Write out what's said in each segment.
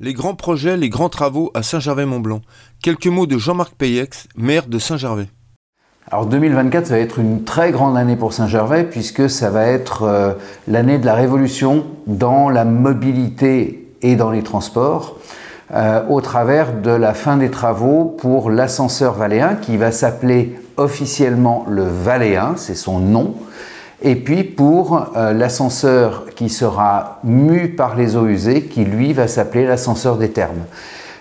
Les grands projets, les grands travaux à Saint-Gervais-Mont-Blanc. Quelques mots de Jean-Marc Payex, maire de Saint-Gervais. Alors 2024, ça va être une très grande année pour Saint-Gervais puisque ça va être euh, l'année de la révolution dans la mobilité et dans les transports euh, au travers de la fin des travaux pour l'ascenseur Valéen qui va s'appeler officiellement le Valéen, c'est son nom, et puis pour euh, l'ascenseur qui sera mu par les eaux usées, qui lui va s'appeler l'ascenseur des termes.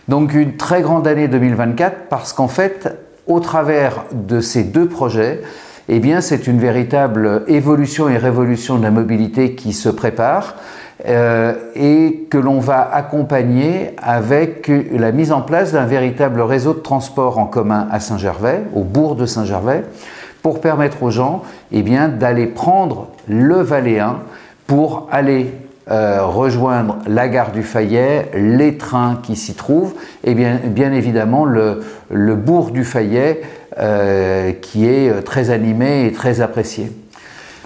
Donc une très grande année 2024 parce qu'en fait, au travers de ces deux projets, eh bien c'est une véritable évolution et révolution de la mobilité qui se prépare. Euh, et que l'on va accompagner avec la mise en place d'un véritable réseau de transport en commun à Saint-Gervais, au bourg de Saint-Gervais, pour permettre aux gens eh d'aller prendre le Valéen pour aller euh, rejoindre la gare du Fayet, les trains qui s'y trouvent, et bien, évidemment le, bourg du Fayet euh, qui est très animé et très apprécié.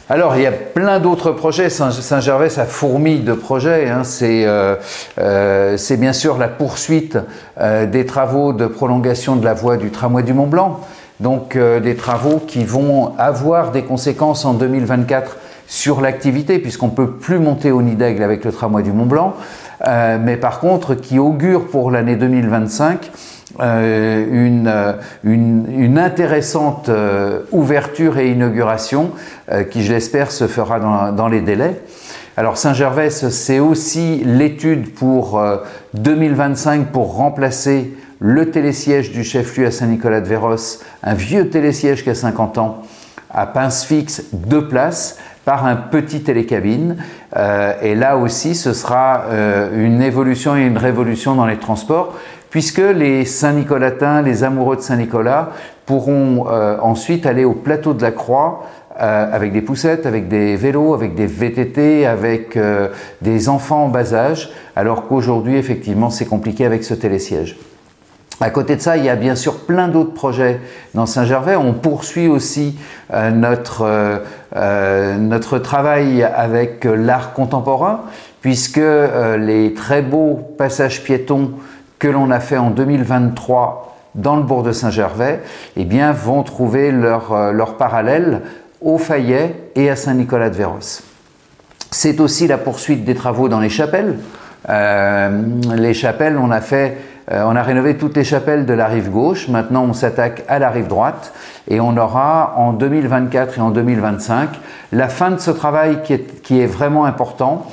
Alors, il y a plein d'autres projets. Saint-Gervais, ça fourmille de projets. Hein. Euh, euh, c'est bien sûr la poursuite euh, des travaux de prolongation de la voie du tramway du Mont Donc, des travaux qui vont avoir des conséquences en 2024 sur l'activité, puisqu'on peut plus monter au Nid d'Aigle avec le tramway du Mont Blanc. mais par contre, qui augure pour l'année 2025 euh, une, euh, une, une, intéressante euh, ouverture et inauguration qui, je l'espère, se fera dans, les délais. Alors Saint-Gervais, c'est aussi l'étude pour 2025 pour remplacer le télésiège du chef-lieu à Saint-Nicolas-de-Véros, un vieux télésiège qui a 50 ans, à pince fixe, deux places, par un petit télécabine. Euh, et là aussi, ce sera euh, une évolution et une révolution dans les transports, puisque les Saint-Nicolatins, les amoureux de Saint-Nicolas, pourront euh, ensuite aller au plateau de la Croix avec des poussettes, avec des vélos, avec des VTT, avec des enfants en bas âge, alors qu'aujourd'hui, effectivement, c'est compliqué avec ce télésiège. À côté de ça, il y a bien sûr plein d'autres projets dans Saint-Gervais. On poursuit aussi euh, notre, euh, euh, notre travail avec l'art contemporain, puisque les très beaux passages piétons que l'on a fait en 2023 dans le bourg de Saint-Gervais, eh bien, vont trouver leur, leur parallèle au Fayet et à Saint-Nicolas-de-Véros. C'est aussi la poursuite des travaux dans les chapelles. les chapelles, on a fait euh, on a rénové toutes les chapelles de la rive gauche. Maintenant, on s'attaque à la rive droite et on aura en 2024 et en 2025 la fin de ce travail qui est, vraiment important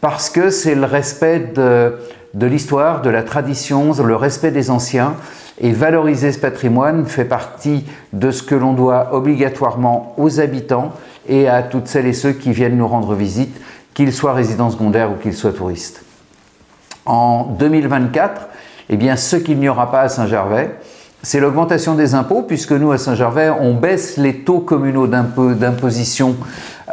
parce que c'est le respect de, de l'histoire, de la tradition, le respect des anciens et valoriser ce patrimoine fait partie de ce que l'on doit obligatoirement aux habitants et à toutes celles et ceux qui viennent nous rendre visite, qu'ils soient résidents secondaires ou qu'ils soient touristes. En 2024, eh bien, ce qu'il n'y aura pas à Saint-Gervais, c'est l'augmentation des impôts, puisque nous, à Saint-Gervais, on baisse les taux communaux d'imposition,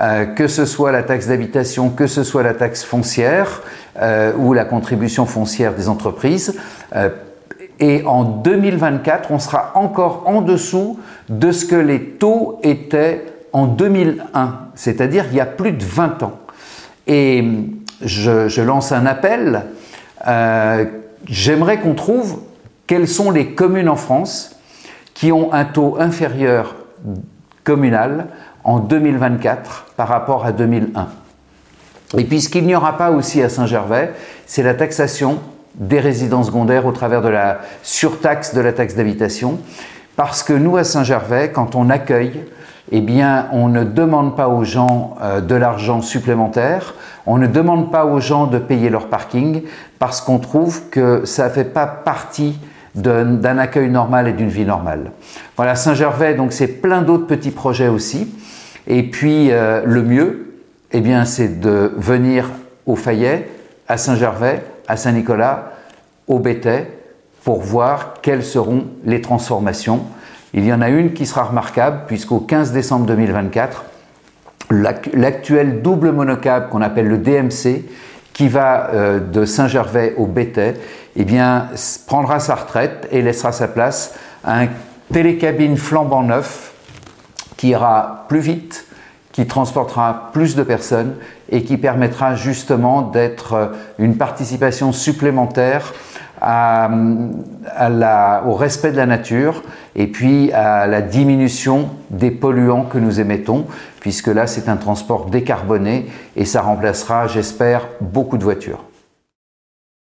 euh, que ce soit la taxe d'habitation, que ce soit la taxe foncière euh, ou la contribution foncière des entreprises. Euh, et en 2024, on sera encore en dessous de ce que les taux étaient en 2001, c'est-à-dire il y a plus de 20 ans. Et je, je lance un appel j'aimerais qu'on trouve quelles sont les communes en France qui ont un taux inférieur communal en 2024 par rapport à 2001. Et puis ce qu'il n'y aura pas aussi à Saint-Gervais, c'est la taxation des résidences secondaires au travers de la surtaxe de la taxe d'habitation. Parce que nous, à Saint-Gervais, quand on accueille, eh bien, on ne demande pas aux gens euh, de l'argent supplémentaire, on ne demande pas aux gens de payer leur parking, parce qu'on trouve que ça ne fait pas partie d'un accueil normal et d'une vie normale. Voilà, Saint-Gervais, donc c'est plein d'autres petits projets aussi. Et puis, euh, le mieux, eh bien, c'est de venir au Fayet, à Saint-Gervais, à Saint-Nicolas, au Bétais, pour voir quelles seront les transformations. Il y en a une qui sera remarquable, puisqu'au 15 décembre 2024, l'actuel double monocable qu'on appelle le DMC, qui va euh, de Saint-Gervais au Bétais, eh bien, prendra sa retraite et laissera sa place à un télécabine flambant neuf qui ira plus vite, qui transportera plus de personnes et qui permettra justement d'être une participation supplémentaire au respect de la nature et puis à la diminution des polluants que nous émettons, puisque là c'est un transport décarboné et ça remplacera, j'espère, beaucoup de voitures.